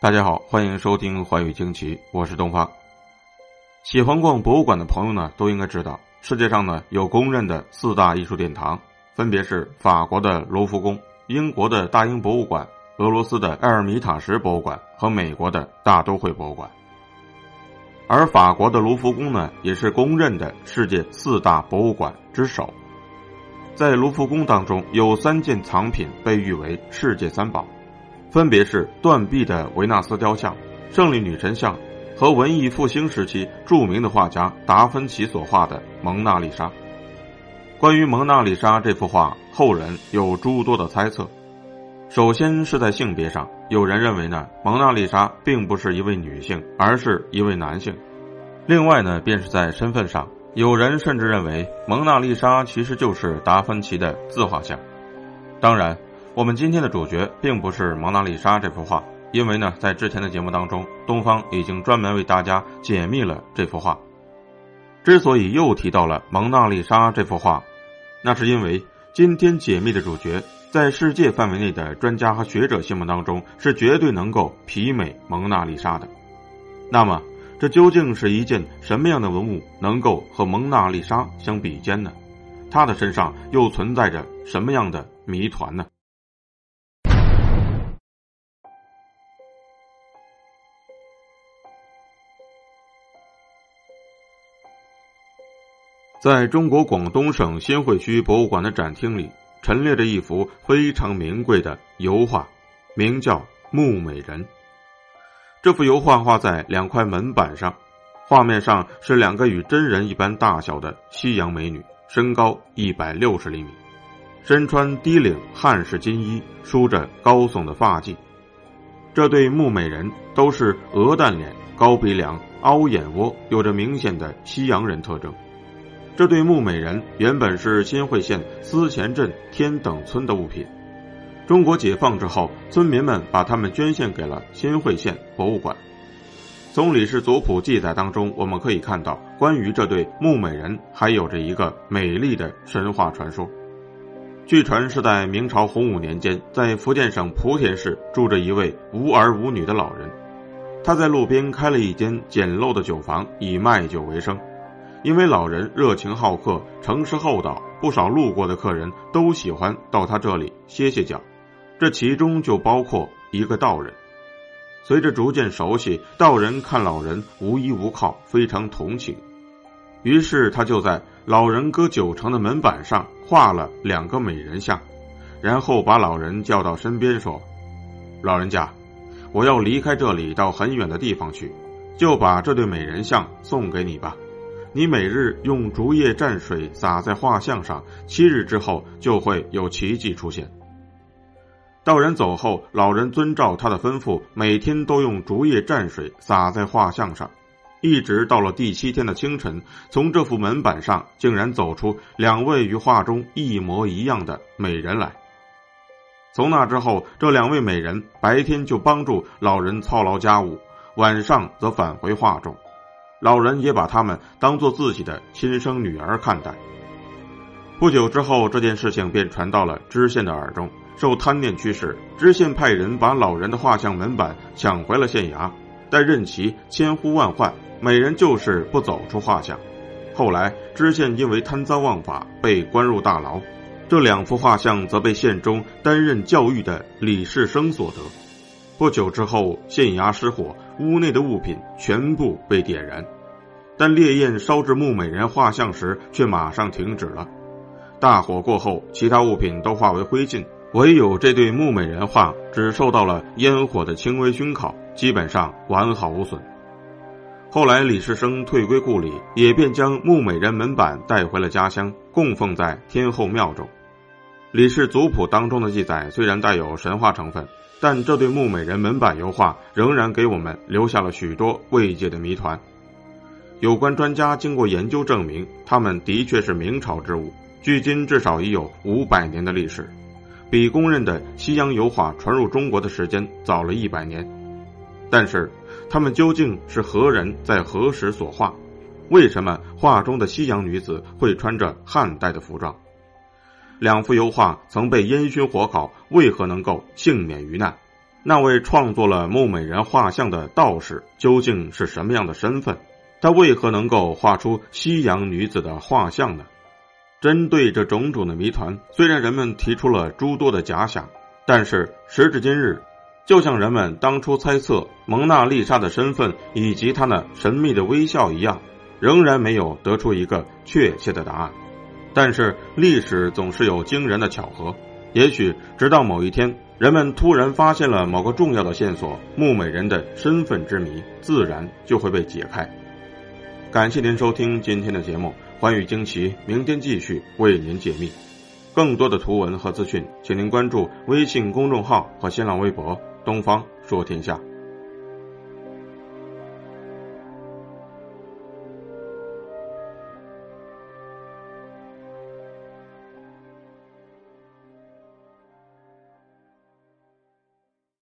大家好，欢迎收听《寰宇惊奇》，我是东方。喜欢逛博物馆的朋友呢，都应该知道，世界上呢有公认的四大艺术殿堂，分别是法国的卢浮宫、英国的大英博物馆、俄罗斯的埃尔米塔什博物馆和美国的大都会博物馆。而法国的卢浮宫呢，也是公认的世界四大博物馆之首。在卢浮宫当中，有三件藏品被誉为世界三宝。分别是断臂的维纳斯雕像、胜利女神像和文艺复兴时期著名的画家达芬奇所画的《蒙娜丽莎》。关于《蒙娜丽莎》这幅画，后人有诸多的猜测。首先是在性别上，有人认为呢，蒙娜丽莎并不是一位女性，而是一位男性。另外呢，便是在身份上，有人甚至认为蒙娜丽莎其实就是达芬奇的自画像。当然。我们今天的主角并不是《蒙娜丽莎》这幅画，因为呢，在之前的节目当中，东方已经专门为大家解密了这幅画。之所以又提到了《蒙娜丽莎》这幅画，那是因为今天解密的主角，在世界范围内的专家和学者心目当中，是绝对能够媲美《蒙娜丽莎》的。那么，这究竟是一件什么样的文物，能够和《蒙娜丽莎》相比肩呢？它的身上又存在着什么样的谜团呢？在中国广东省新会区博物馆的展厅里，陈列着一幅非常名贵的油画，名叫《木美人》。这幅油画画在两块门板上，画面上是两个与真人一般大小的西洋美女，身高一百六十厘米，身穿低领汉式金衣，梳着高耸的发髻。这对木美人都是鹅蛋脸、高鼻梁、凹眼窝，有着明显的西洋人特征。这对木美人原本是新会县思前镇天等村的物品，中国解放之后，村民们把它们捐献给了新会县博物馆。从李氏族谱记载当中，我们可以看到，关于这对木美人还有着一个美丽的神话传说。据传是在明朝洪武年间，在福建省莆田市住着一位无儿无女的老人，他在路边开了一间简陋的酒房，以卖酒为生。因为老人热情好客、诚实厚道，不少路过的客人都喜欢到他这里歇歇脚，这其中就包括一个道人。随着逐渐熟悉，道人看老人无依无靠，非常同情，于是他就在老人搁酒城的门板上画了两个美人像，然后把老人叫到身边说：“老人家，我要离开这里到很远的地方去，就把这对美人像送给你吧。”你每日用竹叶蘸水洒在画像上，七日之后就会有奇迹出现。道人走后，老人遵照他的吩咐，每天都用竹叶蘸水洒在画像上，一直到了第七天的清晨，从这幅门板上竟然走出两位与画中一模一样的美人来。从那之后，这两位美人白天就帮助老人操劳家务，晚上则返回画中。老人也把他们当做自己的亲生女儿看待。不久之后，这件事情便传到了知县的耳中。受贪念驱使，知县派人把老人的画像门板抢回了县衙，但任其千呼万唤，美人就是不走出画像。后来，知县因为贪赃枉法被关入大牢，这两幅画像则被县中担任教育的李世生所得。不久之后，县衙失火。屋内的物品全部被点燃，但烈焰烧至木美人画像时，却马上停止了。大火过后，其他物品都化为灰烬，唯有这对木美人画只受到了烟火的轻微熏烤，基本上完好无损。后来李世生退归故里，也便将木美人门板带回了家乡，供奉在天后庙中。李氏族谱当中的记载虽然带有神话成分。但这对木美人门板油画仍然给我们留下了许多未解的谜团。有关专家经过研究证明，它们的确是明朝之物，距今至少已有五百年的历史，比公认的西洋油画传入中国的时间早了一百年。但是，他们究竟是何人在何时所画？为什么画中的西洋女子会穿着汉代的服装？两幅油画曾被烟熏火烤，为何能够幸免于难？那位创作了木美人画像的道士究竟是什么样的身份？他为何能够画出西洋女子的画像呢？针对这种种的谜团，虽然人们提出了诸多的假想，但是时至今日，就像人们当初猜测蒙娜丽莎的身份以及她那神秘的微笑一样，仍然没有得出一个确切的答案。但是历史总是有惊人的巧合，也许直到某一天，人们突然发现了某个重要的线索，木美人的身份之谜自然就会被解开。感谢您收听今天的节目，欢愉惊奇，明天继续为您解密。更多的图文和资讯，请您关注微信公众号和新浪微博“东方说天下”。